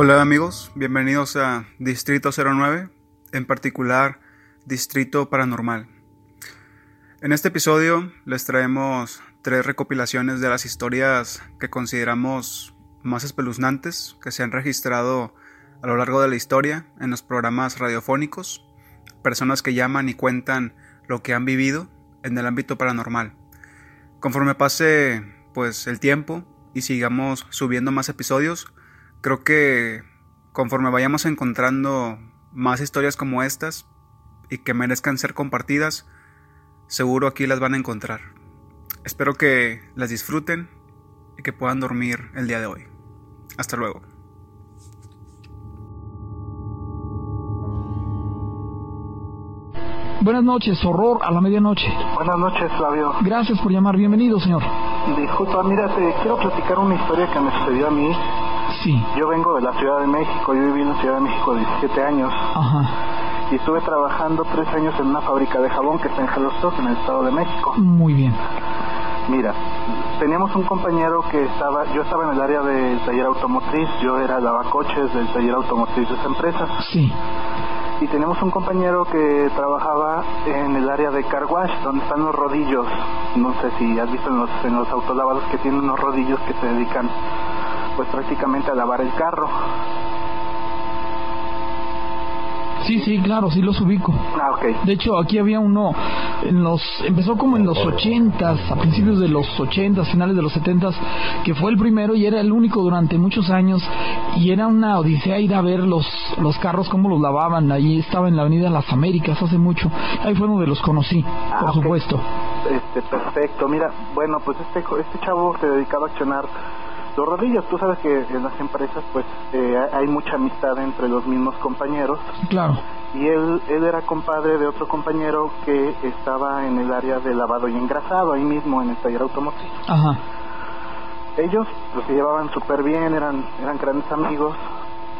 Hola amigos, bienvenidos a Distrito 09, en particular Distrito Paranormal. En este episodio les traemos tres recopilaciones de las historias que consideramos más espeluznantes que se han registrado a lo largo de la historia en los programas radiofónicos, personas que llaman y cuentan lo que han vivido en el ámbito paranormal. Conforme pase pues el tiempo y sigamos subiendo más episodios, Creo que conforme vayamos encontrando más historias como estas y que merezcan ser compartidas, seguro aquí las van a encontrar. Espero que las disfruten y que puedan dormir el día de hoy. Hasta luego. Buenas noches, horror a la medianoche. Buenas noches, Flavio. Gracias por llamar, bienvenido, señor. Disculpa, mira, te quiero platicar una historia que me sucedió a mí Sí. Yo vengo de la Ciudad de México, yo viví en la Ciudad de México 17 años. Ajá. Y estuve trabajando tres años en una fábrica de jabón que está en Jalisco, en el Estado de México. Muy bien. Mira, teníamos un compañero que estaba, yo estaba en el área del taller automotriz, yo era lavacoches del taller automotriz de esa empresa. Sí. Y tenemos un compañero que trabajaba en el área de car wash, donde están los rodillos. No sé si has visto en los, en los autolavados que tienen unos rodillos que se dedican pues prácticamente a lavar el carro. Sí, sí, claro, sí los ubico. Ah, ok. De hecho, aquí había uno, en los, empezó como en los ochentas, a principios de los ochentas, finales de los setentas, que fue el primero y era el único durante muchos años y era una odisea ir a ver los, los carros, cómo los lavaban. Allí estaba en la Avenida Las Américas hace mucho. Ahí fue donde los conocí, Ah, por supuesto. Este, perfecto. Mira, bueno, pues este, este chavo se dedicaba a accionar los rodillos. Tú sabes que en las empresas, pues, eh, hay mucha amistad entre los mismos compañeros. Claro. Y él, él era compadre de otro compañero que estaba en el área de lavado y engrasado, ahí mismo en el taller automotriz. Ajá. Ellos pues, se llevaban súper bien, eran, eran grandes amigos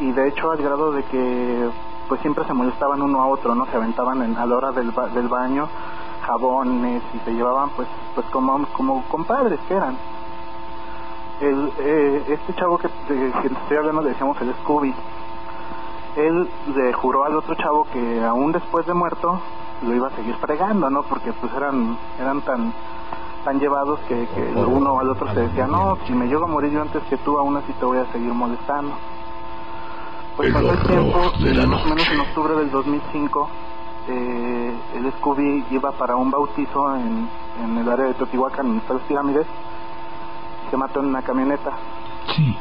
y de hecho al grado de que pues siempre se molestaban uno a otro, ¿no? Se aventaban en, a la hora del, ba- del baño jabones y se llevaban pues pues como, como compadres que eran. El, eh, este chavo que, de, que estoy hablando le decíamos el Scooby. Él le juró al otro chavo que aún después de muerto lo iba a seguir fregando, ¿no? Porque pues eran eran tan tan llevados que, que el uno al otro se decía, no, si me llego a morir yo antes que tú, aún así te voy a seguir molestando. Pues pasó el tiempo, y más o menos en octubre del 2005, eh, el Scooby iba para un bautizo en, en el área de Teotihuacán, en las pirámides, se mató en una camioneta. Sí.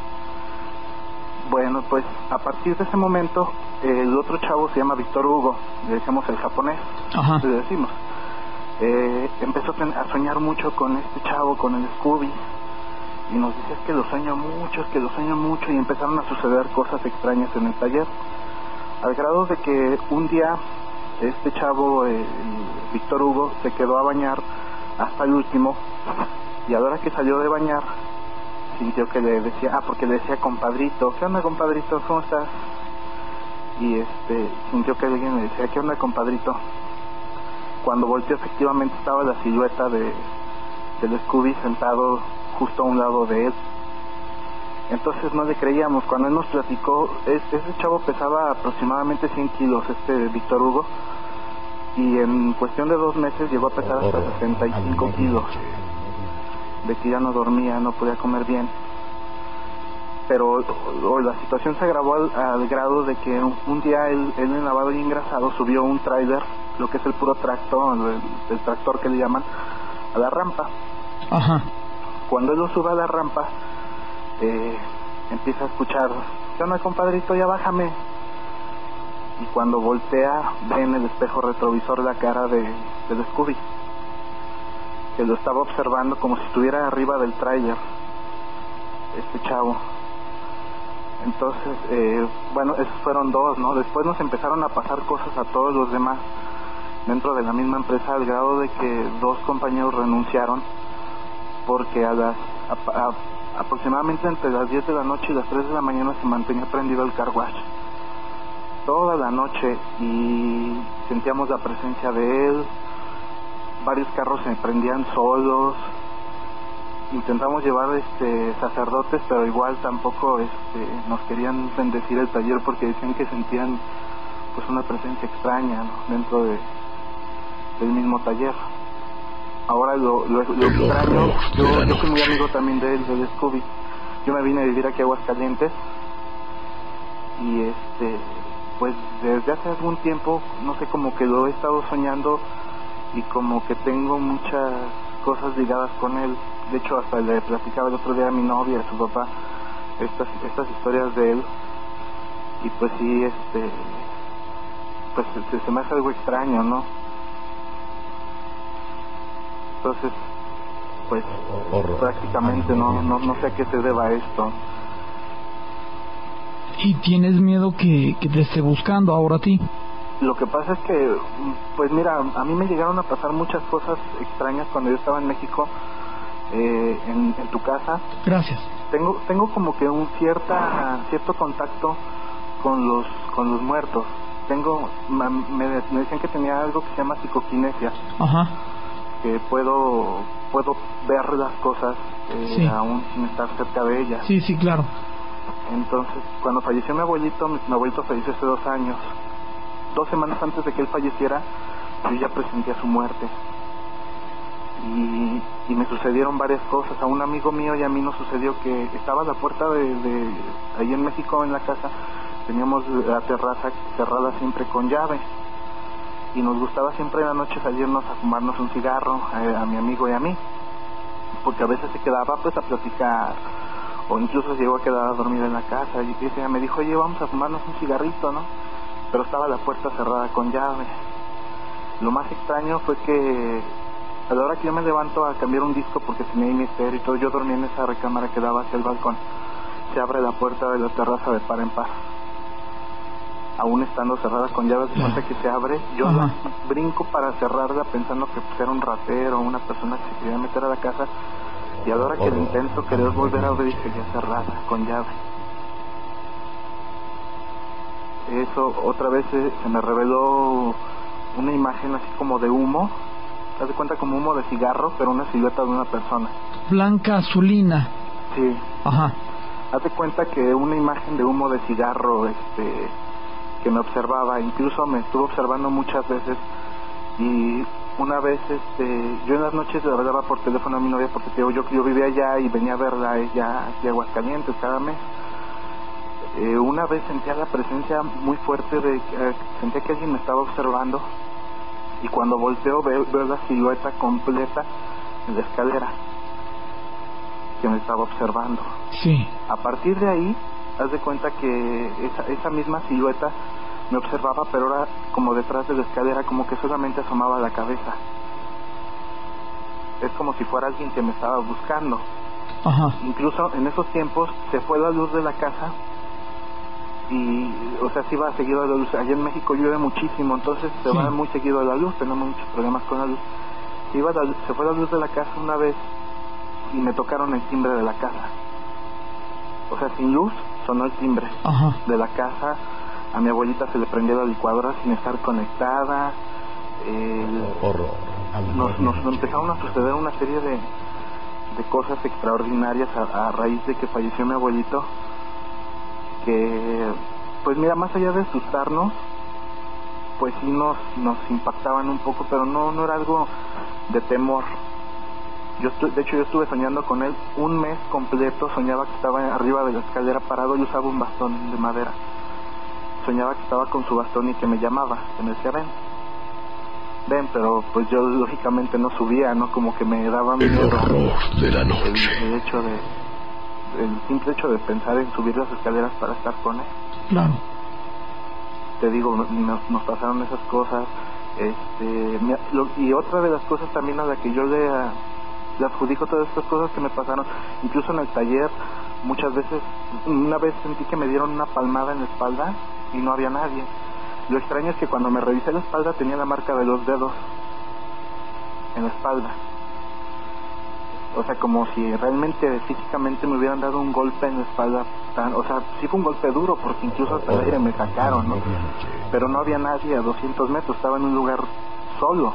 Bueno, pues a partir de ese momento, el otro chavo se llama Víctor Hugo, le decimos el japonés, Ajá. le decimos. Eh, empezó a soñar mucho con este chavo, con el Scooby, y nos decía "Es que lo sueño mucho, es que lo sueño mucho, y empezaron a suceder cosas extrañas en el taller, al grado de que un día este chavo, eh, Víctor Hugo, se quedó a bañar hasta el último, y a la hora que salió de bañar, sintió que le decía, ah, porque le decía compadrito, ¿qué onda compadrito? ¿Cómo estás? Y este, sintió que alguien le decía, ¿qué onda compadrito? Cuando volteó efectivamente estaba la silueta de del Scooby sentado justo a un lado de él. Entonces no le creíamos, cuando él nos platicó, es- ese chavo pesaba aproximadamente 100 kilos, este Víctor Hugo, y en cuestión de dos meses llegó a pesar hasta 65 kilos de que ya no dormía, no podía comer bien. Pero o- la situación se agravó al, al grado de que un, un día él, él en lavado y engrasado subió un trailer, lo que es el puro tractor, el, el tractor que le llaman, a la rampa. Ajá. Cuando él lo sube a la rampa, eh, empieza a escuchar, ¿qué onda compadrito? Ya bájame. Y cuando voltea, ve en el espejo retrovisor la cara de, del Scooby, que lo estaba observando como si estuviera arriba del tráiler, este chavo. Entonces, eh, bueno, esos fueron dos, ¿no? Después nos empezaron a pasar cosas a todos los demás dentro de la misma empresa al grado de que dos compañeros renunciaron porque a las a, a- aproximadamente entre las 10 de la noche y las 3 de la mañana se mantenía prendido el car wash. Toda la noche y sentíamos la presencia de él. Varios carros se prendían solos. Intentamos llevar este sacerdotes, pero igual tampoco este, nos querían bendecir el taller porque decían que sentían pues una presencia extraña dentro de, del mismo taller. Ahora lo, lo, extraño, yo, yo soy muy amigo también de él, del Scooby. Yo me vine a vivir aquí a Aguascalientes y este, pues desde hace algún tiempo, no sé, como que lo he estado soñando y como que tengo muchas cosas ligadas con él. De hecho, hasta le platicaba el otro día a mi novia, a su papá, estas, estas historias de él. Y pues sí, este, pues se, se me hace algo extraño, ¿no? Entonces, pues prácticamente no, no, no sé a qué se deba esto. ¿Y tienes miedo que, que te esté buscando ahora a ti? Lo que pasa es que, pues mira, a mí me llegaron a pasar muchas cosas extrañas cuando yo estaba en México, eh, en, en, tu casa. Gracias. Tengo, tengo como que un cierta, cierto contacto con los, con los muertos. Tengo, me, me decían que tenía algo que se llama psicoquinesia. Ajá que puedo puedo ver las cosas eh, aún sin estar cerca de ellas. Sí, sí, claro. Entonces, cuando falleció mi abuelito, mi, abuelito falleció hace dos años. Dos semanas antes de que él falleciera, yo ya presenté su muerte. Y, y, me sucedieron varias cosas. A un amigo mío y a mí nos sucedió que estaba a la puerta de, de ahí en México, en la casa, teníamos la terraza cerrada siempre con llave. Y nos gustaba siempre en la noche salirnos a fumarnos un cigarro eh, a, mi amigo y a mí. Porque a veces se quedaba pues a platicar. O incluso llegó a quedar a dormir en la casa. Y ella me dijo oye vamos a fumarnos un cigarrito no pero estaba la puerta cerrada con llave. Lo más extraño fue que a la hora que yo me levanto a cambiar un disco porque tenía mi estéreo y todo yo dormía en esa recámara que daba hacia el balcón. Se abre la puerta de la terraza de par en par. Aún estando cerrada con llaves de cuenta que se abre, yo brinco para cerrarla pensando que pues, era un ratero o una persona que se quería meter a la casa. Y a la hora que lo intento querer volver a abrir seguía cerrada con llave. Eso otra vez se, me reveló una imagen así como de humo, haz de cuenta como humo de cigarro, pero una silueta de una persona. Blanca azulina. Sí. Ajá. Haz de cuenta que una imagen de humo de cigarro, este, que me observaba, incluso me estuvo observando muchas veces y una vez este yo en las noches le hablaba por teléfono a mi novia porque yo, yo vivía allá y venía a verla ella aquí a Aguascalientes cada mes eh, una vez sentía la presencia muy fuerte de eh, sentía que alguien me estaba observando y cuando volteo veo, veo la silueta completa en la escalera que me estaba observando sí a partir de ahí haz de cuenta que esa, esa misma silueta me observaba, pero era como detrás de la escalera, como que solamente asomaba la cabeza. Es como si fuera alguien que me estaba buscando. Ajá. Incluso en esos tiempos se fue la luz de la casa y, o sea, se iba seguido la luz. Allá en México llueve muchísimo, entonces se va muy seguido la luz, tenemos muchos problemas con la luz. Se, iba se fue la luz de la casa una vez y me tocaron el timbre de la casa. O sea, sin luz sonó el timbre de la casa a mi abuelita se le prendió la licuadora sin estar conectada. nos, nos, empezaron a suceder una serie de, de cosas extraordinarias a, raíz de que falleció mi abuelito. Que, pues mira, más allá de asustarnos, pues sí nos, nos impactaban un poco, pero no, no era algo de temor. Yo de hecho yo estuve soñando con él un mes completo, soñaba que estaba arriba de la escalera parado y usaba un bastón de madera soñaba que estaba con su bastón y que me llamaba, que me decía, ven, ven, pero pues yo lógicamente no subía, ¿no? Como que me daba miedo. El de la noche. El, hecho de, el simple hecho de pensar en subir las escaleras para estar con él. Claro. Te digo, nos, nos pasaron esas cosas, este, y otra de las cosas también a la que yo le, le adjudico todas estas cosas que me pasaron, incluso en el taller, muchas veces, una vez sentí que me dieron una palmada en la espalda y no había nadie. Lo extraño es que cuando me revisé la espalda tenía la marca de los dedos en la espalda. O sea, como si realmente físicamente me hubieran dado un golpe en la espalda. Tan, o sea, sí fue un golpe duro porque incluso hasta el aire me sacaron, ¿no? Pero no había nadie a 200 metros, estaba en un lugar solo.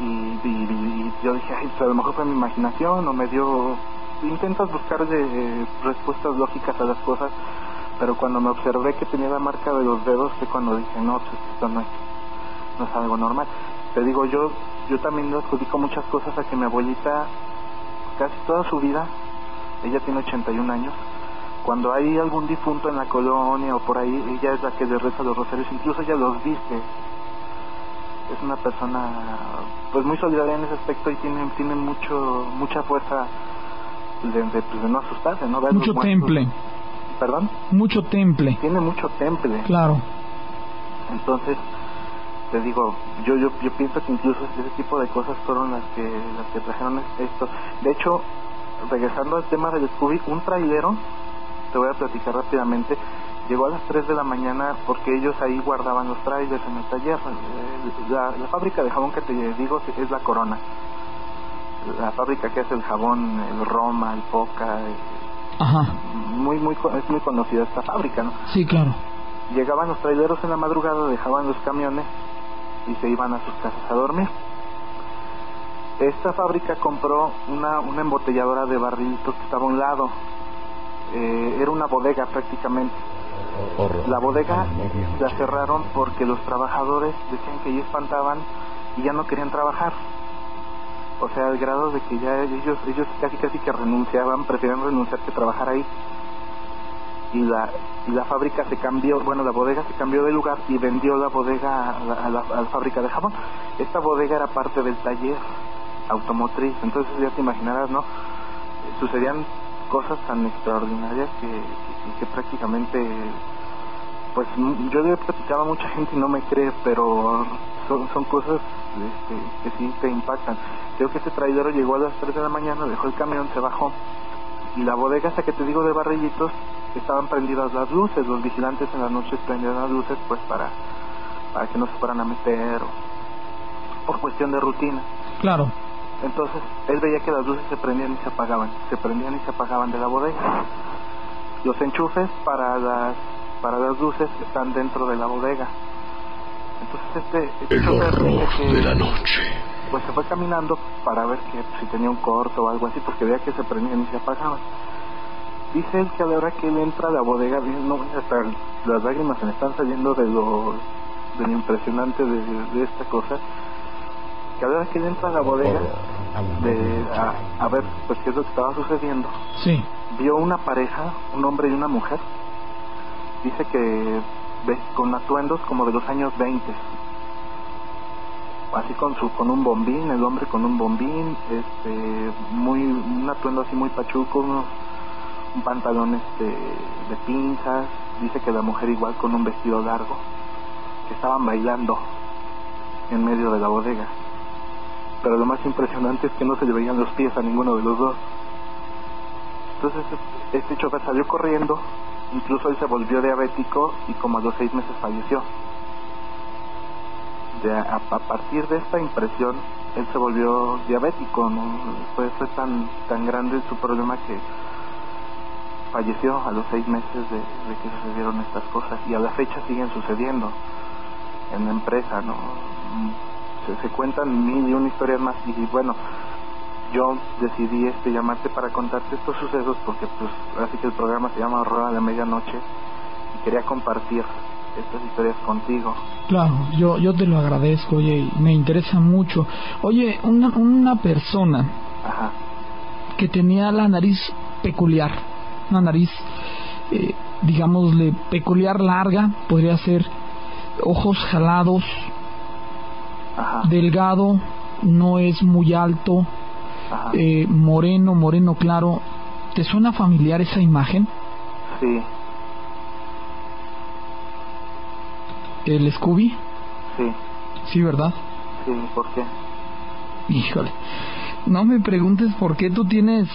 Y, yo dije, Ay, pues a lo mejor fue mi imaginación o me dio... Intentas buscar de, respuestas lógicas a las cosas, pero cuando me observé que tenía la marca de los dedos fue cuando dije, no, pues esto no es, no es algo normal. Te digo, yo yo también le adjudico muchas cosas a que mi abuelita, casi toda su vida, ella tiene 81 años, cuando hay algún difunto en la colonia o por ahí, ella es la que le reza los rosarios, incluso ella los viste. Es una persona pues muy solidaria en ese aspecto y tiene, tiene mucho mucha fuerza de, de, pues, no asustarse, ¿no? mucho temple. ¿Perdón? Mucho temple. Tiene mucho temple. Claro. Entonces, te digo, yo, yo, yo pienso que incluso ese tipo de cosas fueron las que, las que trajeron esto. De hecho, regresando al tema del Scooby, un trailero, te voy a platicar rápidamente, llegó a las 3 de la mañana porque ellos ahí guardaban los trailers en el taller. La, fábrica de jabón que te digo es la Corona. La fábrica que hace el jabón, el Roma, el Poca. Ajá. Muy, muy, es muy conocida esta fábrica, ¿no? Sí, claro. Llegaban los traileros en la madrugada, dejaban los camiones y se iban a sus casas a dormir. Esta fábrica compró una, una embotelladora de barrilitos que estaba a un lado. Eh, era una bodega prácticamente. La bodega la cerraron porque los trabajadores decían que ellos espantaban y ya no querían trabajar. O sea, al grado de que ya ellos ellos casi casi que renunciaban, preferían renunciar que trabajar ahí y la, y la fábrica se cambió, bueno, la bodega se cambió de lugar y vendió la bodega a la, fábrica de jabón. Esta bodega era parte del taller automotriz, entonces ya te imaginarás, ¿no? Sucedían cosas tan extraordinarias que, que, prácticamente, pues yo le he platicado a mucha gente y no me cree, pero son, son cosas este, que sí te impactan. Creo que ese traidor llegó a las 3 de la mañana, dejó el camión, se bajó y la bodega esa que te digo de barrillitos estaban prendidas las luces, los vigilantes en las noches prendían las luces pues para, para que no se fueran a meter o por cuestión de rutina. Claro. Entonces él veía que las luces se prendían y se apagaban, se prendían y se apagaban de la bodega. Los enchufes para las para las luces están dentro de la bodega. Entonces este, este de la noche. Pues se fue caminando para ver que si tenía un corto o algo así, porque veía que se prendían y se apagaban. Dice él que a la hora que él entra a la bodega, no, hasta las lágrimas se me están saliendo de lo, de lo impresionante de, esta cosa, que a la hora que él entra a la bodega, de, a, ver pues qué es lo que estaba sucediendo, sí. vio una pareja, un hombre y una mujer, dice que con atuendos como de los años 20 así con su con un bombín el hombre con un bombín este muy un atuendo así muy pachuco unos un pantalón este, de pinzas, dice que la mujer igual con un vestido largo, que estaban bailando en medio de la bodega. Pero lo más impresionante es que no se le veían los pies a ninguno de los dos. Entonces este chofer salió corriendo, incluso él se volvió diabético y como a los seis meses falleció. De, a, partir de esta impresión, él se volvió diabético, ¿no? fue, fue tan, tan grande su problema que falleció a los seis meses de, que sucedieron estas cosas y a la fecha siguen sucediendo en la empresa, ¿no? Se, cuentan mil y una historias más y bueno, yo decidí este llamarte para contarte estos sucesos porque pues así que el programa se llama Rueda de Medianoche y quería compartir estas historias contigo. Claro, yo, yo te lo agradezco, oye, me interesa mucho. Oye, una, una persona que tenía la nariz peculiar, una nariz, eh, digámosle, peculiar larga, podría ser ojos jalados, delgado, no es muy alto, eh, moreno, moreno claro. ¿Te suena familiar esa imagen? Sí. ¿El Scooby? Sí. Sí, ¿verdad? Sí, ¿por qué? Híjole. No me preguntes por qué tú tienes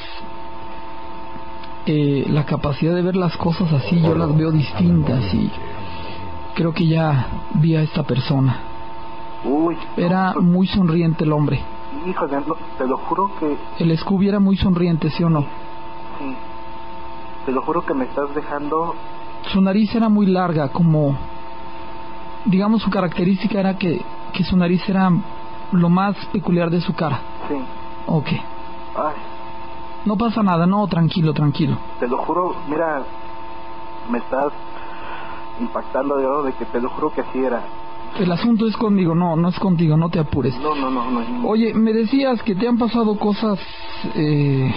eh, la capacidad de ver las cosas así, yo las veo distintas y creo que ya vi a esta persona. Uy, Era muy sonriente el hombre. Híjole, te lo juro que El Scooby era muy sonriente, ¿sí o no? sí. Te lo juro que me estás dejando. Su nariz era muy larga, como... Digamos, su característica era que, que su nariz era lo más peculiar de su cara. Sí. Ok. Ay, No pasa nada, no, tranquilo, tranquilo. te lo juro, mira, me estás impactando de oro de que te lo juro que así era. El asunto es conmigo, no, no es contigo, no te apures. No, no, no, no. Oye, me decías que te han pasado cosas eh,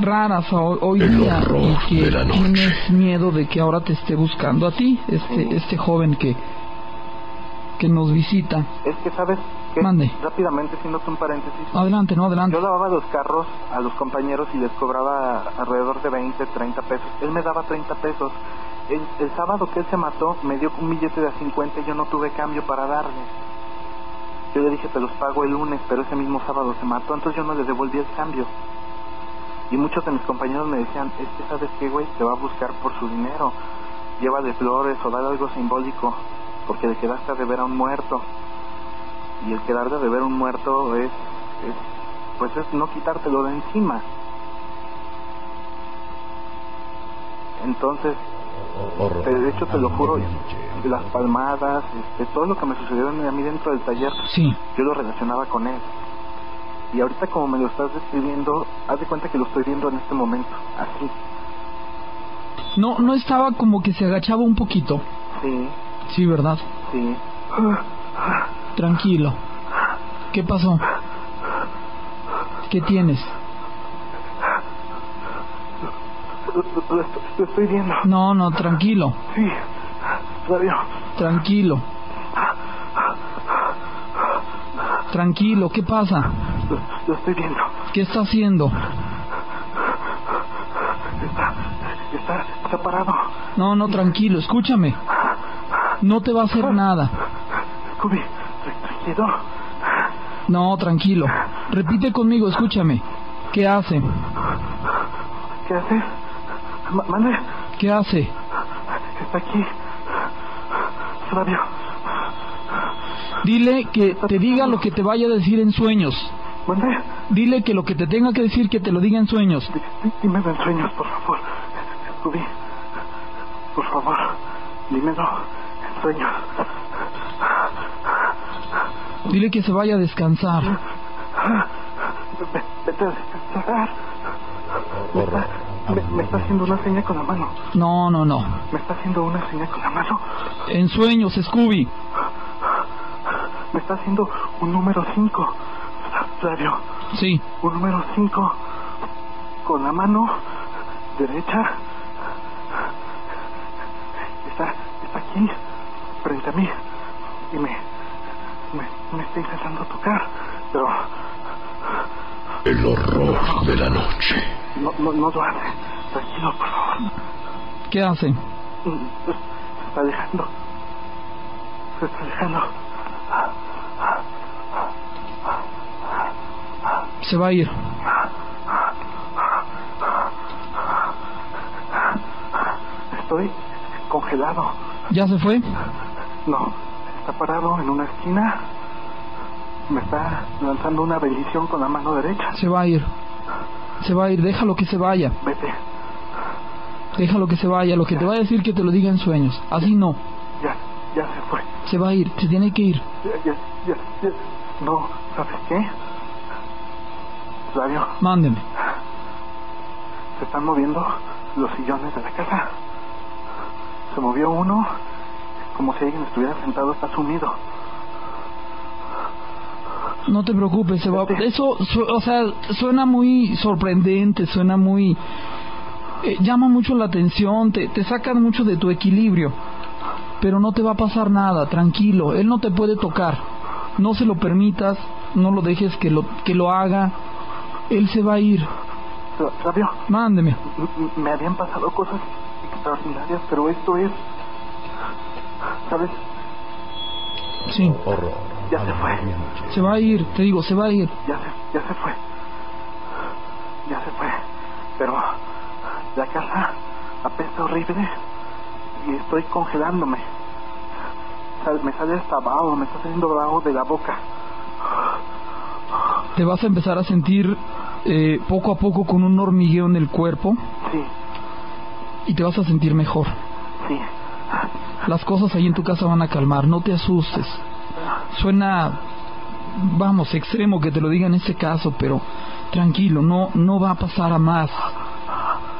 raras ho- hoy El día y que de la noche. tienes miedo de que ahora te esté buscando a ti, este, Sí. este joven que, que nos visita. Es que, ¿sabes qué? Mande. Rápidamente, haciéndote un paréntesis. Adelante, no, adelante. Yo lavaba los carros a los compañeros y les cobraba alrededor de 20, 30 pesos. Él me daba 30 pesos. El, el sábado que él se mató, me dio un billete de a 50 y yo no tuve cambio para darle. Yo le dije, te los pago el lunes, pero ese mismo sábado se mató, entonces yo no le devolví el cambio. Y muchos de mis compañeros me decían, es que sabes qué, güey, te va a buscar por su dinero. Llévale flores o dale algo simbólico, porque le quedaste a deber a un muerto. Y el quedar de ver a un muerto es, es pues es no quitártelo de encima. Entonces, te- de hecho te lo juro, las palmadas, este, todo lo que me sucedió a mí dentro del taller, Sí, yo lo relacionaba con él. Y ahorita como me lo estás describiendo, haz de cuenta que lo estoy viendo en este momento, así. no, no estaba como que se agachaba un poquito. Sí, Sí, ¿verdad? sí. Tranquilo. ¿Qué pasó? ¿Qué tienes? Lo, lo- lo estoy, lo viendo. No, no, tranquilo, Sí, Radio. tranquilo. Tranquilo, ¿qué pasa? Lo, lo estoy viendo. ¿Qué está haciendo? Está, está, está parado. No, no, tranquilo, escúchame. No te va a hacer nada. Scooby, tra- tranquilo. No, tranquilo. Repite conmigo, escúchame. ¿Qué hace? ¿Qué haces? Ma- Mande, ¿Qué hace? está aquí. Flavio, Dile que te diga lo que te vaya a decir en sueños. mande. Dile que lo que te tenga que decir que te lo diga en sueños. Di- di- Dímelo en sueños, por favor. Scooby, por favor, dímelo en sueños. Dile que se vaya a descansar. Ve- Vete a descansar. Me está, me, me está haciendo una seña con la mano. No, no, no. Me está haciendo una seña con la mano. En sueños, Scooby. Me está haciendo un número 5. Flavio, Sí. un número 5 con la mano derecha. Está, está aquí, frente a mí. Y me, me, me está intentando tocar. Pero El horror de la noche. No, hace. Tranquilo, por favor. ¿Qué hace? Se está alejando. Se está alejando. Se va a ir. Estoy congelado. ¿Ya se fue? No, está parado en una esquina. Me está lanzando una bendición con la mano derecha. Se va a ir. Se va a ir. Déjalo que se vaya. Vete, Déjalo que se vaya. Lo que te va a decir que te lo diga en sueños. Así no. ya, ya se fue. Se va a ir. Se tiene que ir. Ya, ya, ya, ya. No, ¿sabes qué? Flavio, Mándeme. se están moviendo los sillones de la casa. Se movió uno, como si alguien estuviera sentado, está sumido. No te preocupes, se va. Eso, su- o sea, suena muy sorprendente, suena muy. eh, llama mucho la atención, te, te sacan mucho de tu equilibrio. Pero no te va a pasar nada, tranquilo. Él no te puede tocar. No se lo permitas, no lo dejes que lo, que lo haga. Él se va a ir. Flavio, Mándeme. me habían pasado cosas extraordinarias, pero esto es... ¿Sabes? Sí, Ya se fue. se va a ir, te digo, se va a ir. Ya se, ya se fue. Ya se fue. Pero la casa apesta horrible y estoy congelándome. Me sale hasta me está saliendo vaho de la boca. te vas a empezar a sentir eh, poco a poco con un hormigueo en el cuerpo Sí, y te vas a sentir mejor. sí. Las cosas ahí en tu casa van a calmar, no te asustes. Suena, vamos, extremo que te lo diga en este caso, pero tranquilo, no, no va a pasar a más.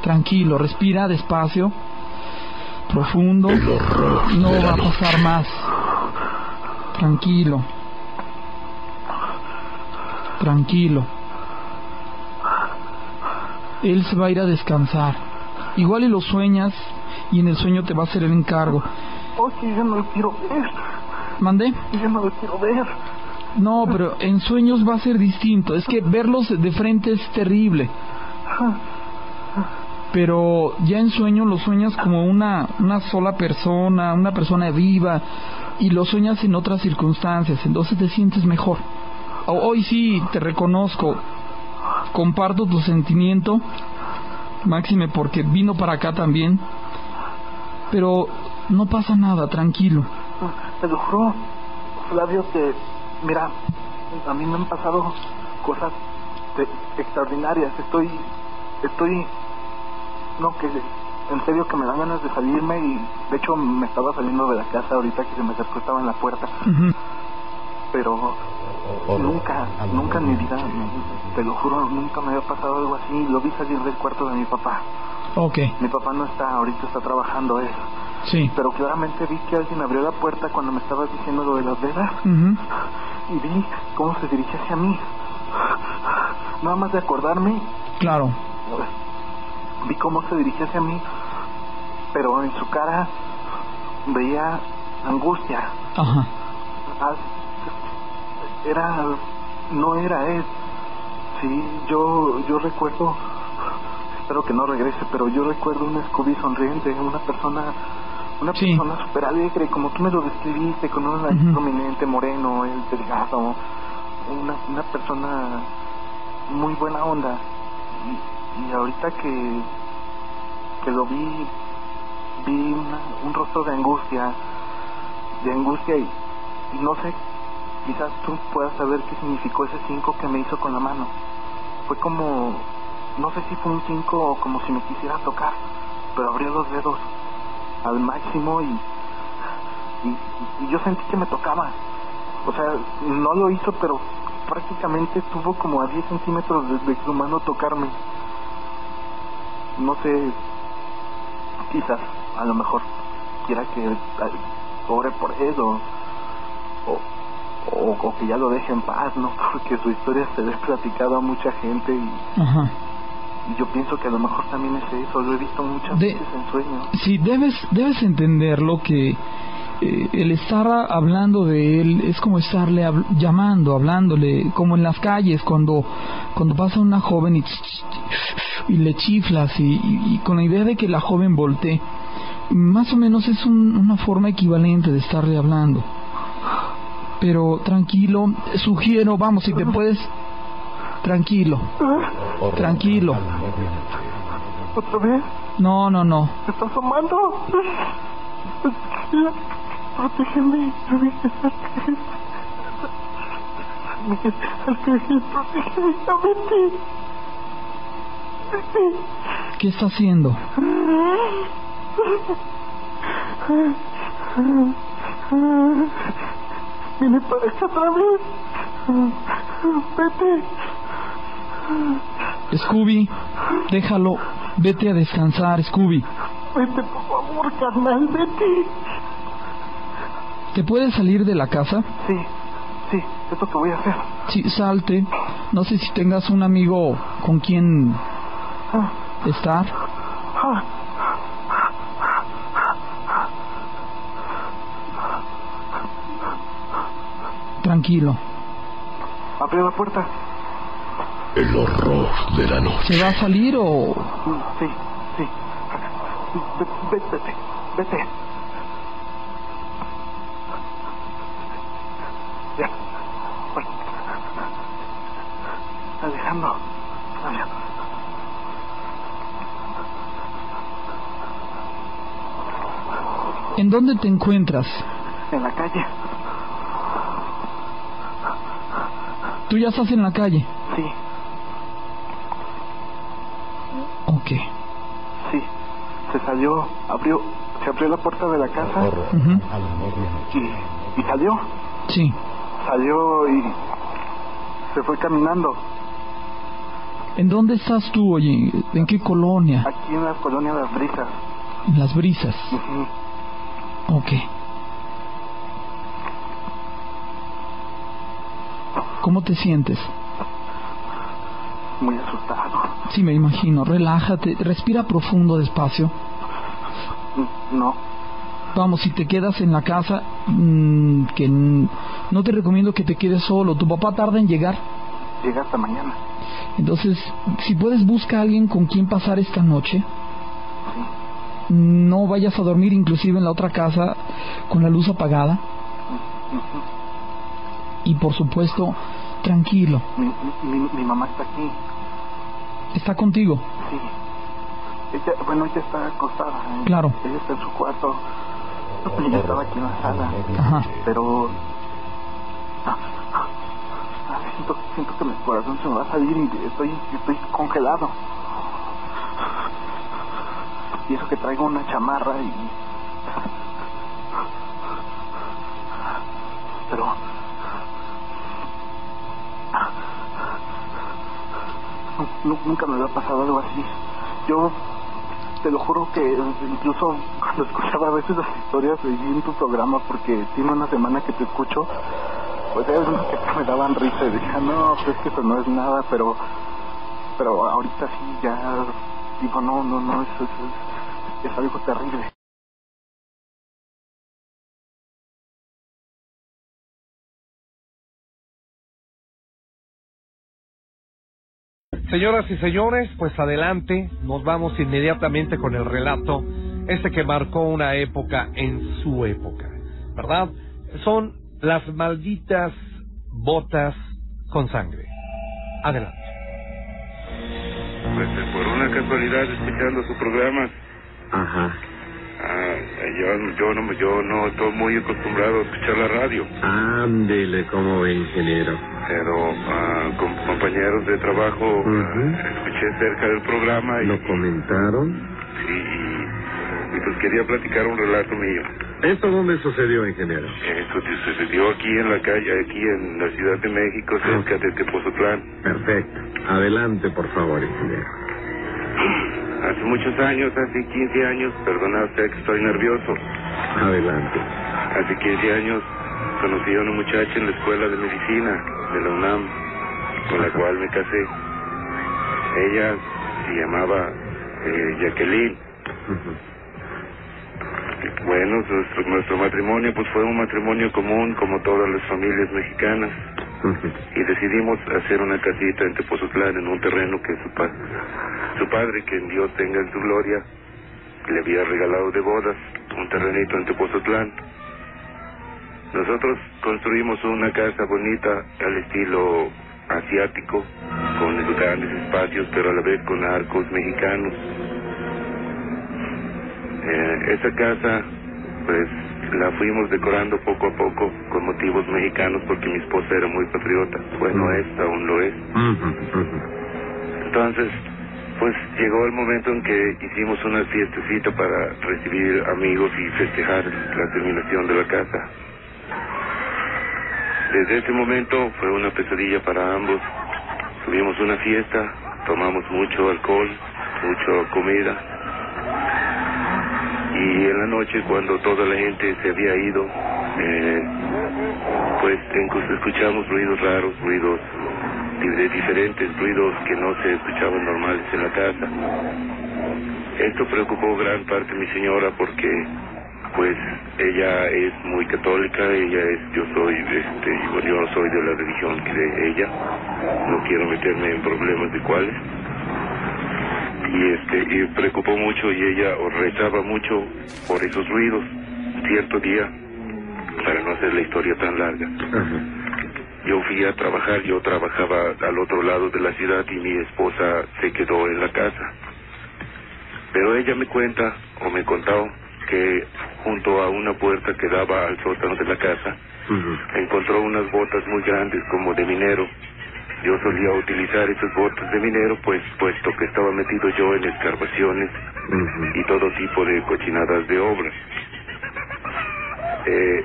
Tranquilo, respira despacio, profundo, no va a pasar más. Tranquilo. Tranquilo. Él se va a ir a descansar. Igual y lo sueñas y en el sueño te va a hacer el encargo. Oye, yo no lo quiero ver. ¿Mandé? Yo no lo quiero ver. No, pero en sueños va a ser distinto. Es que verlos de frente es terrible. Pero ya en sueño lo sueñas como una, una sola persona, una persona viva, y lo sueñas en otras circunstancias, entonces te sientes mejor. Hoy sí te reconozco, comparto tu sentimiento, máxime porque vino para acá también, pero no pasa nada, tranquilo. Te lo juro, Flavio, que, mira, a mí me han pasado cosas de- extraordinarias. Estoy, estoy, no, que en serio que me dan ganas de salirme y de hecho me estaba saliendo de la casa ahorita que se me acercó, estaba en la puerta, pero nunca, nunca en mi vida, te lo juro, nunca me había pasado algo así. Lo vi salir del cuarto de mi papá. Ok, Mi papá no está, ahorita está trabajando él. Sí. Pero claramente vi que alguien abrió la puerta cuando me estabas diciendo lo de las velas y vi cómo se dirige hacia mí. Nada más de acordarme, Claro, vi cómo se dirige hacia mí, pero en su cara veía angustia. ajá. Ah, Era, no era él. Sí, yo, yo recuerdo, espero que no regrese, pero yo recuerdo un Scooby sonriente, una persona, una persona súper alegre, como tú me lo describiste, con un nariz Ujú. prominente, moreno, el delgado, una, una persona muy buena onda. Y, y ahorita que, que lo vi, vi una- un rostro de angustia, de angustia y, y no sé, quizás tú puedas saber qué significó ese 5 que me hizo con la mano. Fue como, no sé si fue un 5 o como si me quisiera tocar, pero abrió los dedos al máximo y, y, yo sentí que me tocaba. O sea, no lo hizo, pero prácticamente estuvo como a 10 centímetros de, de su mano tocarme. No sé, quizás, a lo mejor quiera que ore por él o, o, o, que ya lo deje en paz, ¿no? Porque su historia se le ha a mucha gente y. y yo pienso que a lo mejor también es eso, lo he visto muchas De- veces en sueños. Sí, debes, debes entenderlo que eh, el estar hablando de él es como estarle llamando, hablándole, como en las calles cuando, cuando pasa una joven y, y le chiflas y, y- y con la idea de que la joven voltee. Más o menos es un- una forma equivalente de estarle hablando. Pero tranquilo, sugiero, vamos, si te puedes, tranquilo, tranquilo. ¿Otra vez? No, no, no. ¿Se está asomando? Protégeme. ¿Qué está haciendo? Viene para acá otra vez. Vete. Scooby, déjalo, vete a descansar, Scooby. Vete, por favor, carnal, vete. ¿Te puedes salir de la casa? Sí, sí, es lo que voy a hacer. Sí, salte. No sé si tengas un amigo con quien Ah, estar. ah. Tranquilo. Abrió la puerta. El horror de la noche. ¿Se va a salir o...? Sí, sí. Ve- ve- Vete, vete. Ya. Bueno. Alejandro. ¿En dónde te encuentras? En la calle. ¿Tú ya estás en la calle? Sí, Ok. sí. Se salió, abrió, se abrió la puerta de la casa y, y salió. Sí. Salió y se fue caminando. ¿En dónde estás tú, oye? ¿En qué colonia? Aquí en la colonia de las brisas. En las brisas. Ujú. Ok. ¿Cómo te sientes? Muy asustado. Sí, me imagino. Relájate, respira profundo, despacio. No, Vamos, si te quedas en la casa, mm, que no te recomiendo que te quedes solo. Tu papá tarda en llegar. llega hasta mañana. Entonces, si puedes, busca a alguien con quien pasar esta noche. No vayas a dormir inclusive en la otra casa con la luz apagada. Y por supuesto, tranquilo. Mi, mi, mi mamá está aquí. Está contigo. Sí. Ella, bueno, ella está acostada. ¿eh? Claro. Ella está en su cuarto. Yo estaba aquí en la sala. Ajá. Pero... Ah, siento, siento que mi corazón se me va a salir y estoy, estoy congelado. Y eso que traigo una chamarra y... Pero... Nu- nu- Nunca me había pasado algo así. Yo te lo juro que incluso cuando escuchaba a veces las historias de en tu programa, porque tiene una semana que te escucho, pues algunas que me daban risa y decía, no, pues es que eso no es nada, pero pero ahorita sí ya digo, no, no, no, eso, es, es, es algo terrible. Señoras y señores, pues adelante, nos vamos inmediatamente con el relato, este que marcó una época en su época, ¿verdad? Son las malditas botas con sangre. Adelante. Pues por una casualidad escuchando su programa, Ajá. Ah, yo, yo, no, yo no estoy muy acostumbrado a escuchar la radio, Ándele, como ve, ingeniero. pero ah, con compañeros de trabajo ah, Ujú. escuché cerca del programa y, ¿Lo comentaron? sí, y, y pues quería platicar un relato mío. ¿Esto dónde sucedió, ingeniero? Eso sucedió aquí en la calle, aquí en la Ciudad de México, cerca de Tepozotlán. Perfecto. Adelante, por favor, ingeniero. Hace muchos años, hace 15 años, perdona usted que estoy nervioso, Adelante. Hace 15 años conocí a una muchacha en la escuela de medicina de la UNAM, con la cual me casé. Ella se llamaba eh, Jacqueline. Bueno, nuestro, nuestro matrimonio pues fue un matrimonio común como todas las familias mexicanas Y decidimos hacer una casita en Tepozotlán en un terreno que su, pa- su padre, que en Dios tenga en su gloria, le había regalado de bodas, un terrenito en Tepozotlán. Nosotros construimos una casa bonita al estilo asiático, con grandes espacios, pero a la vez con arcos mexicanos. Eh, esa casa, pues, la fuimos decorando poco a poco con motivos mexicanos porque mi esposa era muy patriota. Bueno, Mm. es, aún lo es. Entonces, pues llegó el momento en que hicimos una fiestecita para recibir amigos y festejar la terminación de la casa. Desde ese momento fue una pesadilla para ambos. Tuvimos una fiesta, tomamos mucho alcohol, mucha comida. Y en la noche, cuando toda la gente se había ido, eh, pues escuchamos ruidos raros, ruidos diferentes ruidos que no se escuchaban normales en la casa. Esto preocupó gran parte de mi señora porque pues ella es muy católica, ella es, yo soy, este, yo, no soy de la religión de ella, no quiero meterme en problemas de cuáles. Y este, y preocupó mucho y ella rezaba mucho por esos ruidos. Cierto día, para no hacer la historia tan larga, Ajá. yo fui a trabajar, yo trabajaba al otro lado de la ciudad y mi esposa se quedó en la casa. Pero ella me cuenta, o me contó, que junto a una puerta que daba al sótano de la casa, encontró unas botas muy grandes como de minero Yo solía utilizar esas botas de minero, pues puesto que estaba metido yo en excavaciones y todo tipo de cochinadas de obra. Eh,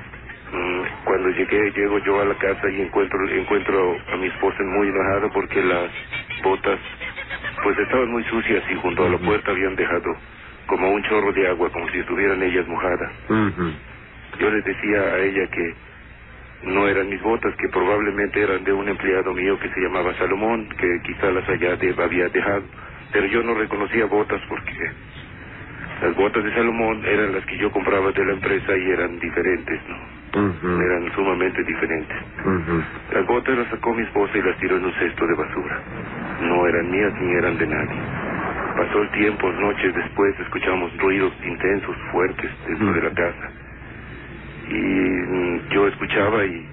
mm, cuando llegué, llego yo a la casa y encuentro encuentro a mi esposa muy enojada porque las botas pues estaban muy sucias y junto a la puerta habían dejado como un chorro de agua, como si estuvieran ellas mojadas. Yo les decía a ella que no eran mis botas, que probablemente eran de un empleado mío que se llamaba Salomón, que quizá las haya de- había dejado, pero yo no reconocía botas porque las botas de Salomón eran las que yo compraba de la empresa y eran diferentes, ¿no? Eran sumamente diferentes. Las botas las sacó mi esposa y las tiró en un cesto de basura. No eran mías ni eran de nadie. Pasó el tiempo, noches después escuchamos ruidos intensos, fuertes dentro de la casa. Y yo escuchaba y,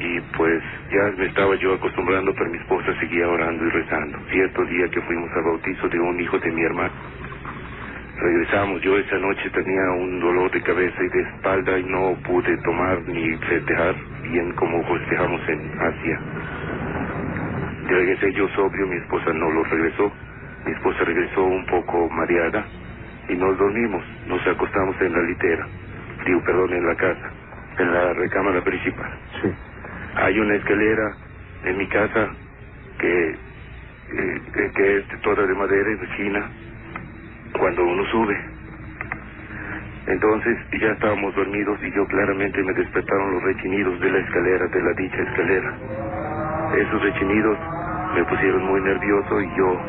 y pues ya me estaba yo acostumbrando, pero mi esposa seguía orando y rezando. Cierto día que fuimos al bautizo de un hijo de mi hermano, regresamos. Yo esa noche tenía un dolor de cabeza y de espalda y no pude tomar ni festejar bien como festejamos en Asia. Regresé yo sobrio, mi esposa no lo regresó. Mi esposa regresó un poco mareada y nos dormimos, nos acostamos en la litera, digo, perdón, en la casa, en la recámara principal. Sí. Hay una escalera en mi casa que, eh, que- que es toda de madera y de china cuando uno sube. Entonces ya estábamos dormidos y yo claramente me despertaron los rechinidos de la escalera, de la dicha escalera. Esos rechinidos me pusieron muy nervioso y yo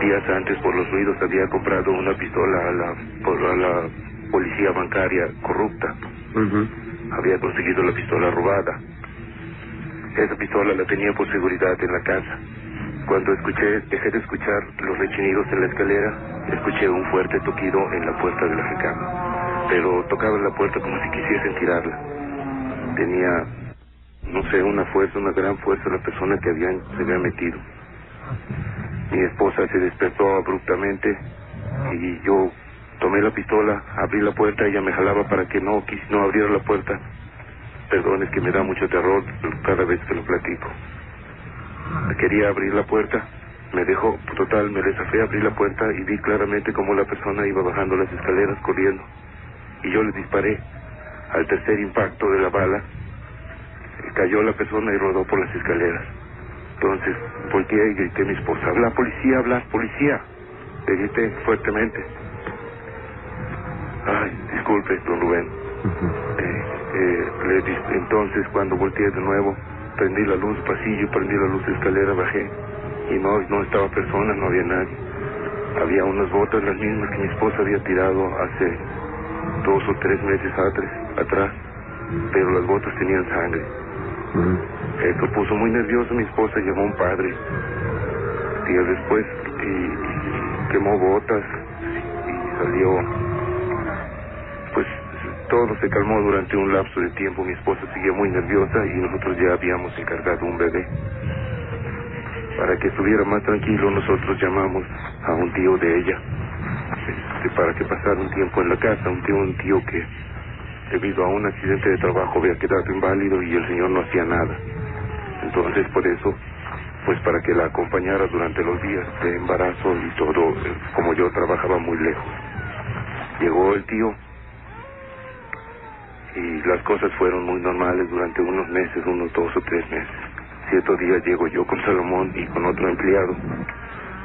días antes por los ruidos había comprado una pistola a la, por- a la policía bancaria corrupta. Ujú. Había conseguido la pistola robada. Esa pistola la tenía por seguridad en la casa. Cuando escuché, dejé de escuchar los rechinidos en la escalera, escuché un fuerte toquido en la puerta de la recámara. Pero tocaba la puerta como si quisiesen tirarla. Tenía, no sé, una fuerza, una gran fuerza la persona que había, se había metido. Mi esposa se despertó abruptamente y yo tomé la pistola, abrí la puerta, ella me jalaba para que no, no abriera la puerta. Perdón, es que me da mucho terror cada vez que lo platico. Quería abrir la puerta, me dejó, total, me desafé a abrir la puerta y vi claramente cómo la persona iba bajando las escaleras corriendo. Y yo le disparé. Al tercer impacto de la bala, cayó la persona y rodó por las escaleras. Entonces volteé y grité a mi esposa, habla policía, habla policía. Le grité fuertemente. Ay, disculpe, don Rubén. Eh, eh, le entonces cuando volteé de nuevo, prendí la luz pasillo, prendí la luz escalera, bajé y no, no estaba persona, no había nadie. Había unas botas, las mismas que mi esposa había tirado hace dos o tres meses atrás, atrás pero las botas tenían sangre. Ujú. Esto puso muy nervioso a mi esposa, llamó a un padre días después y, y quemó botas y salió. Todo se calmó durante un lapso de tiempo. Mi esposa seguía muy nerviosa y nosotros ya habíamos encargado un bebé. Para que estuviera más tranquilo, nosotros llamamos a un tío de ella este, para que pasara un tiempo en la casa. Un tío, un tío que debido a un accidente de trabajo había quedado inválido y el señor no hacía nada. Entonces, por eso, pues para que la acompañara durante los días de embarazo y todo, eh, como yo trabajaba muy lejos. Llegó el tío y las cosas fueron muy normales durante unos meses, unos dos o tres meses. Cierto día llego yo con Salomón y con otro empleado,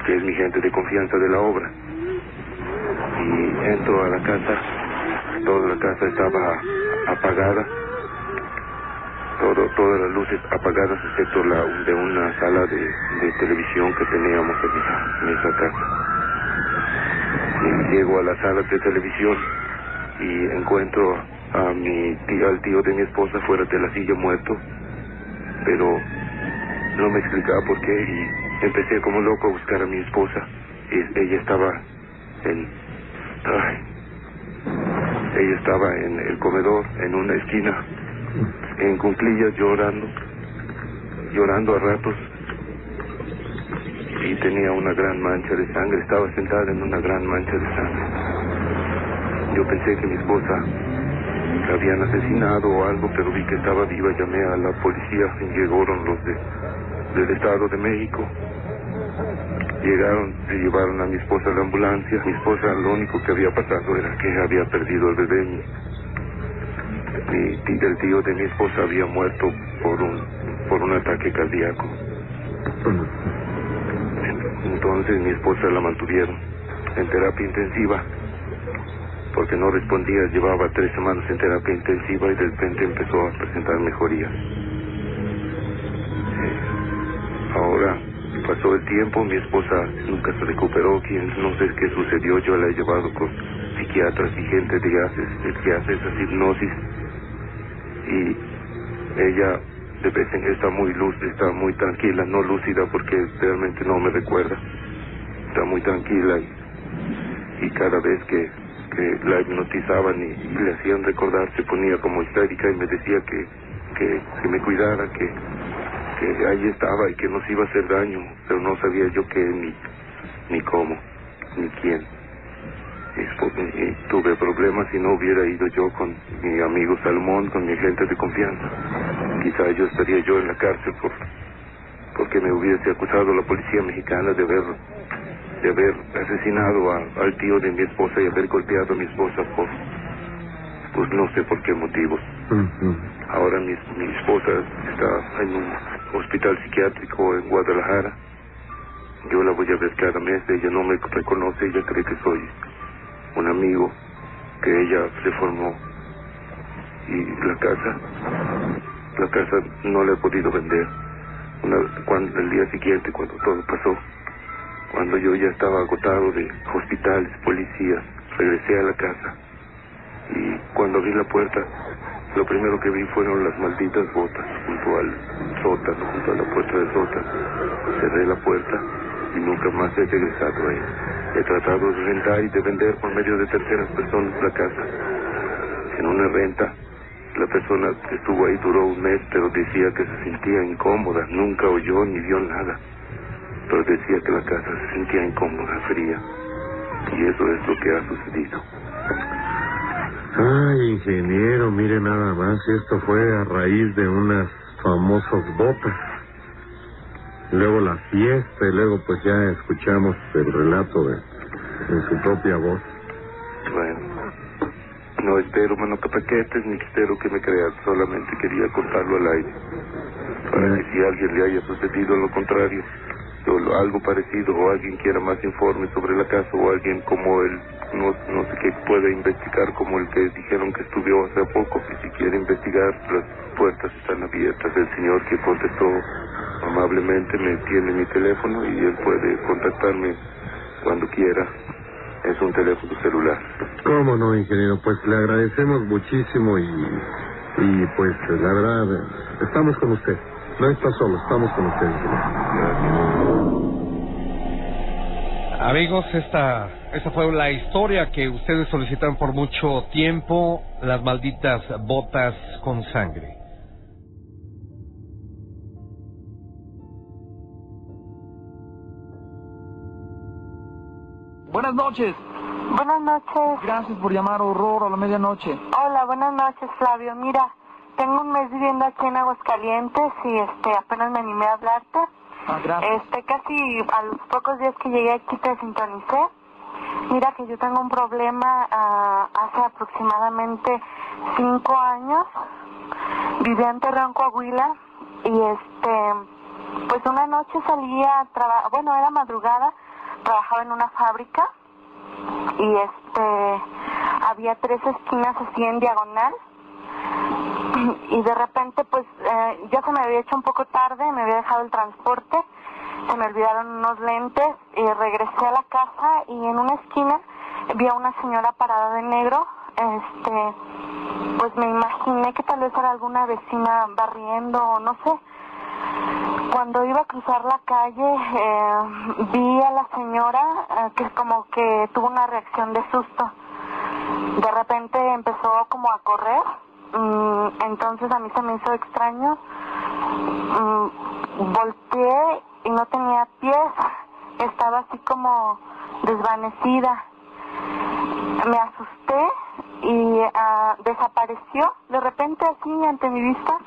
que es mi gente de confianza de la obra. Y entro a la casa, toda la casa estaba apagada, todo, todas las luces apagadas excepto la de una sala de, televisión que teníamos en esa, casa. Llego a la sala de televisión y encuentro a mi tío, al tío de mi esposa fuera de la silla muerto, pero no me explicaba por qué y empecé como loco a buscar a mi esposa. Y ella estaba en... ella estaba en el comedor, en una esquina, en cunclillas llorando, llorando a ratos. Y tenía una gran mancha de sangre, estaba sentada en una gran mancha de sangre. Yo pensé que mi esposa la habían asesinado o algo, pero vi que estaba viva, llamé a la policía y llegaron los de del Estado de México. Llegaron, se llevaron a mi esposa a la ambulancia. Mi esposa lo único que había pasado era que había perdido el bebé. Mi, el tío de mi esposa había muerto por un, por un ataque cardíaco. Entonces mi esposa la mantuvieron en terapia intensiva porque no respondía, llevaba tres semanas en terapia intensiva y de repente empezó a presentar mejoría. Eh, Ahora pasó el tiempo, mi esposa nunca se recuperó, quien no sé qué sucedió, yo la he llevado con psiquiatras y gente de hace, que hace esas hipnosis. Y ella de vez en está muy lúcida, está muy tranquila, no lúcida porque realmente no me recuerda, está muy tranquila y cada vez que, la hipnotizaban y, le hacían recordar se ponía como histérica y me decía que, que, que me cuidara, que, que ahí estaba y que nos iba a hacer daño, pero no sabía yo qué ni, ni cómo, ni quién. Y tuve problemas y no hubiera ido yo con mi amigo Salomón, con mi gente de confianza. Quizá yo estaría yo en la cárcel por, porque me hubiese acusado la policía mexicana de haber, de haber asesinado a- al tío de mi esposa y haber golpeado a mi esposa por, pues no sé por qué motivos. Ahora mi, mi esposa está en un hospital psiquiátrico en Guadalajara. Yo la voy a ver cada mes, ella no me reconoce, ella cree que soy un amigo, que ella se formó. Y la casa, la casa no la he podido vender. Una, cuando, el día siguiente, cuando todo pasó, cuando yo ya estaba agotado de hospitales, policías, regresé a la casa y cuando abrí la puerta, lo primero que vi fueron las malditas botas junto al sótano, junto a la puerta del sótano. Cerré la puerta y nunca más he regresado ahí. He tratado de rentar y de vender por medio de terceras personas la casa. En una renta, la persona estuvo ahí duró un mes, pero decía que se sentía incómoda, nunca oyó ni vio nada. Pero decía que la casa se sentía incómoda, fría. Y eso es lo que ha sucedido. Ay, ingeniero, mire nada más, esto fue a raíz de unas famosas botas. Luego la fiesta y luego pues ya escuchamos el relato de, en su propia voz. Bueno, no espero manocapaquetes ni espero que me crean, solamente quería contarlo al aire. Para que si a alguien le haya sucedido lo contrario, algo parecido, o alguien quiera más informes sobre la casa, o alguien como él, no, no sé qué pueda investigar, como el que dijeron que estuvo hace poco, que si quiere investigar, las puertas están abiertas. El señor que contestó amablemente me tiene mi teléfono y él puede contactarme cuando quiera. Es un teléfono celular. ¿Cómo no, ingeniero? Pues le agradecemos muchísimo y, y pues la verdad, estamos con usted. No está solo, estamos con usted, ingeniero. Amigos, esta, esta fue la historia que ustedes solicitaron por mucho tiempo, las malditas botas con sangre. Buenas noches. Buenas noches. Gracias por llamar Horror a la medianoche. Hola, buenas noches, Flavio. Mira, tengo un mes viviendo aquí en Aguascalientes y este apenas me animé a hablarte. Ah, gracias. Este, casi a los pocos días que llegué aquí te sintonicé. Mira que yo tengo un problema ah, hace aproximadamente cinco años. Vivía en Torreón, Coahuila y este, pues una noche salía a bueno, era madrugada, trabajaba en una fábrica y este, había tres esquinas así en diagonal y de repente pues eh, ya se me había hecho un poco tarde, me había dejado el transporte, se me olvidaron unos lentes y regresé a la casa y en una esquina vi a una señora parada de negro, este pues me imaginé que tal vez era alguna vecina barriendo o no sé. Cuando iba a cruzar la calle eh, vi a la señora eh, que como que tuvo una reacción de susto. De repente empezó como a correr Mm, entonces a mí se me hizo extraño. Mm, volteé y no tenía pies. Estaba así como desvanecida. Me asusté y ah, desapareció de repente así ante mi vista.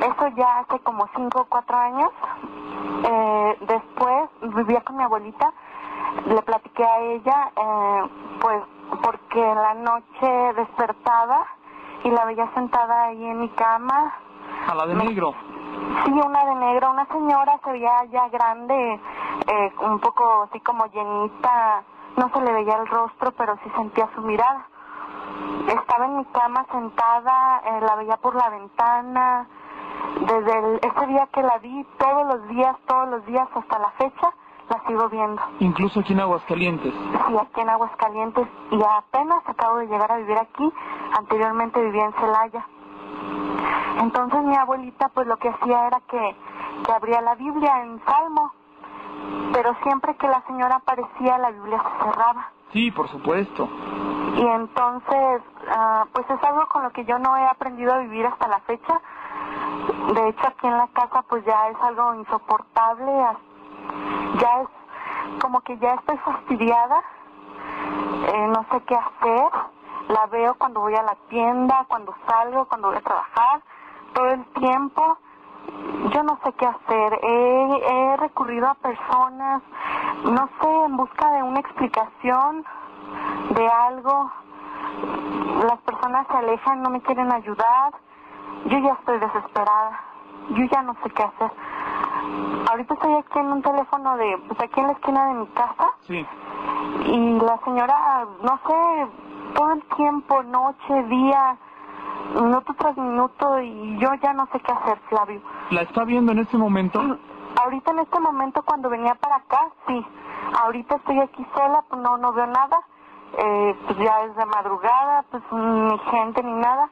Eso ya hace como 5 o 4 años. Eh, después vivía con mi abuelita, le platiqué a ella, eh, pues porque en la noche despertaba y la veía sentada ahí en mi cama. A la de negro. Sí, una de negro, una señora se veía ya grande, eh, un poco así como llenita, no se le veía el rostro, pero sí sentía su mirada. Estaba en mi cama sentada, eh, la veía por la ventana, desde el- ese día que la vi, todos los días, todos los días hasta la fecha, la sigo viendo. Incluso aquí en Aguascalientes. Sí, aquí en Aguascalientes y apenas acabo de llegar a vivir aquí, anteriormente vivía en Celaya. Entonces mi abuelita pues lo que hacía era que, que abría la Biblia en Salmo, pero siempre que la señora aparecía la Biblia se cerraba. Sí, por supuesto. Y entonces, ah, pues es algo con lo que yo no he aprendido a vivir hasta la fecha. De hecho, aquí en la casa pues ya es algo insoportable, as- ya es como que ya estoy fastidiada, eh, no sé qué hacer, la veo cuando voy a la tienda, cuando salgo, cuando voy a trabajar, todo el tiempo. Yo no sé qué hacer, he, he recurrido a personas, no sé, en busca de una explicación de algo. Las personas se alejan, no me quieren ayudar. Yo ya estoy desesperada. Yo ya no sé qué hacer. Ahorita estoy aquí en un teléfono de, pues aquí en la esquina de mi casa Sí. y la señora, no sé, todo el tiempo, noche, día, minuto tras minuto y yo ya no sé qué hacer, Flavio. ¿La está viendo en este momento? Ahorita en este momento cuando venía para acá, sí. Ahorita estoy aquí sola, pues no, no veo nada. Eh, pues ya es de madrugada, pues ni gente ni nada.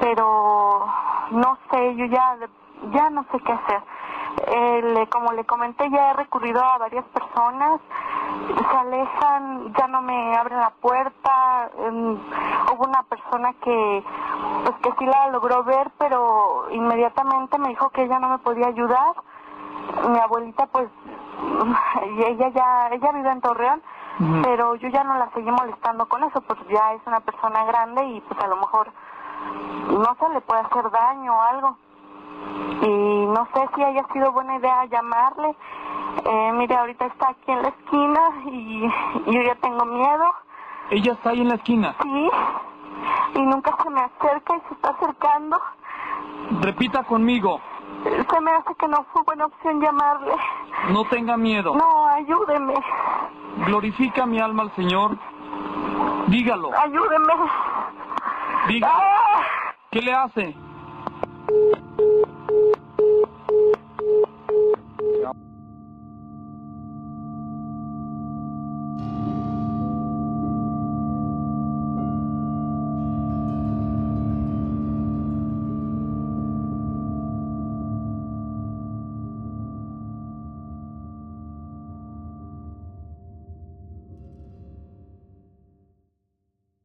Pero no sé, yo ya, ya no sé qué hacer. Eh, le- como le comenté, ya he recurrido a varias personas. Se alejan, ya no me abren la puerta. em, hubo una persona que, pues que sí la logró ver, pero inmediatamente me dijo que ella no me podía ayudar mi abuelita pues y ella ya ella vive en Torreón pero yo ya no la seguí molestando con eso pues ya es una persona grande y pues a lo mejor no se le puede hacer daño o algo y no sé si haya sido buena idea llamarle eh, mire ahorita está aquí en la esquina y, y yo ya tengo miedo Ella está ahí en la esquina. sí y nunca se me acerca y se está acercando Repita conmigo. se me hace que no fue buena opción llamarle No tenga miedo. no ayúdeme Glorifica mi alma al Señor. Dígalo. Ayúdeme. Diga. ¡Ah! ¿Qué le hace?